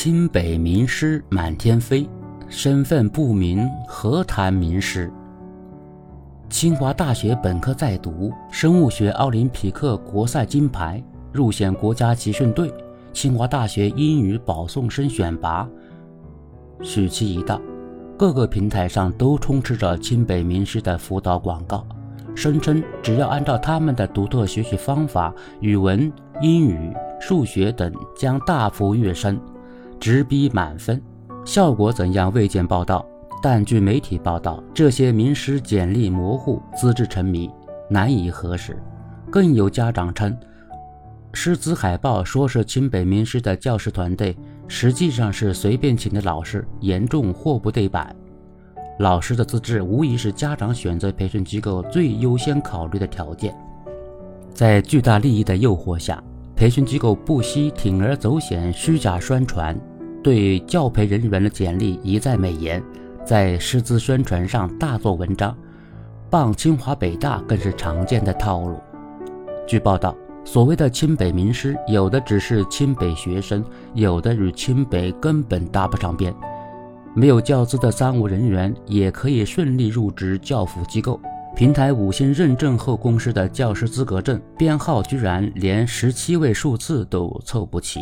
清北名师满天飞，身份不明何谈名师？清华大学本科在读，生物学奥林匹克国赛金牌，入选国家集训队。清华大学英语保送生选拔。暑期一到，各个平台上都充斥着清北名师的辅导广告，声称只要按照他们的独特学习方法，语文、英语、数学等将大幅跃升。直逼满分，效果怎样未见报道。但据媒体报道，这些名师简历模糊，资质沉迷，难以核实。更有家长称，师资海报说是清北名师的教师团队，实际上是随便请的老师，严重货不对版。老师的资质无疑是家长选择培训机构最优先考虑的条件。在巨大利益的诱惑下。培训机构不惜铤而走险、虚假宣传，对教培人员的简历一再美言，在师资宣传上大做文章，傍清华北大更是常见的套路。据报道，所谓的清北名师，有的只是清北学生，有的与清北根本搭不上边。没有教资的三无人员也可以顺利入职教辅机构。平台五星认证后公示的教师资格证编号居然连十七位数字都凑不齐，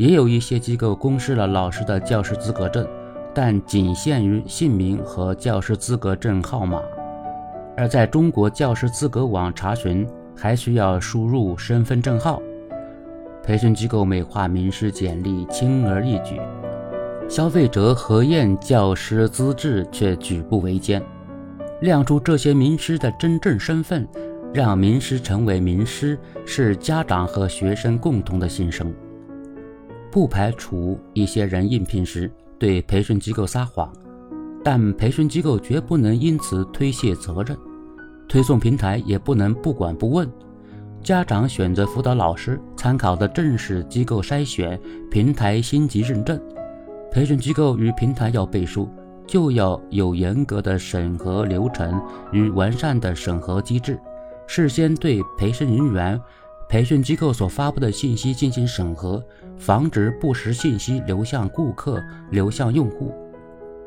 也有一些机构公示了老师的教师资格证，但仅限于姓名和教师资格证号码，而在中国教师资格网查询还需要输入身份证号。培训机构美化名师简历轻而易举，消费者核验教师资质却举步维艰。亮出这些名师的真正身份，让名师成为名师，是家长和学生共同的心声。不排除一些人应聘时对培训机构撒谎，但培训机构绝不能因此推卸责任，推送平台也不能不管不问。家长选择辅导老师，参考的正是机构筛选、平台星级认证。培训机构与平台要背书。就要有严格的审核流程与完善的审核机制，事先对培训人员、培训机构所发布的信息进行审核，防止不实信息流向顾客、流向用户。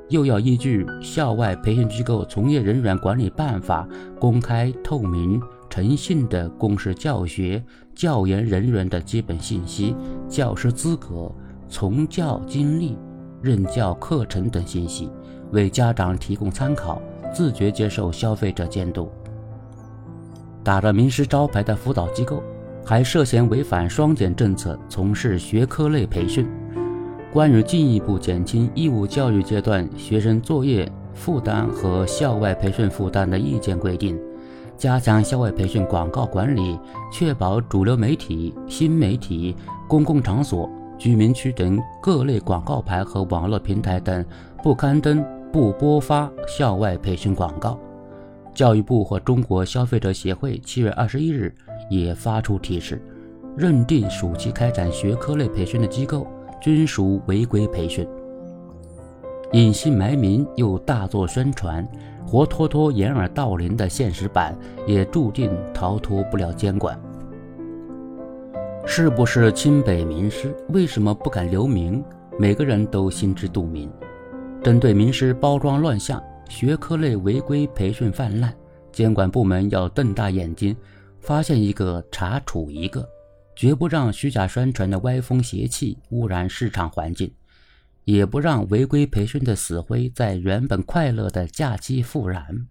又要依据《校外培训机构从业人员管理办法》，公开、透明、诚信的公示教学、教研人员的基本信息、教师资格、从教经历、任教课程等信息。为家长提供参考，自觉接受消费者监督。打着名师招牌的辅导机构，还涉嫌违反双减政策，从事学科类培训。关于进一步减轻义务教育阶段学生作业负担和校外培训负担的意见规定，加强校外培训广告管理，确保主流媒体、新媒体、公共场所、居民区等各类广告牌和网络平台等不刊登。不播发校外培训广告。教育部和中国消费者协会七月二十一日也发出提示，认定暑期开展学科类培训的机构均属违规培训。隐姓埋名又大做宣传，活脱脱掩耳盗铃的现实版，也注定逃脱不了监管。是不是清北名师？为什么不敢留名？每个人都心知肚明。针对名师包装乱象、学科类违规培训泛滥，监管部门要瞪大眼睛，发现一个查处一个，绝不让虚假宣传的歪风邪气污染市场环境，也不让违规培训的死灰在原本快乐的假期复燃。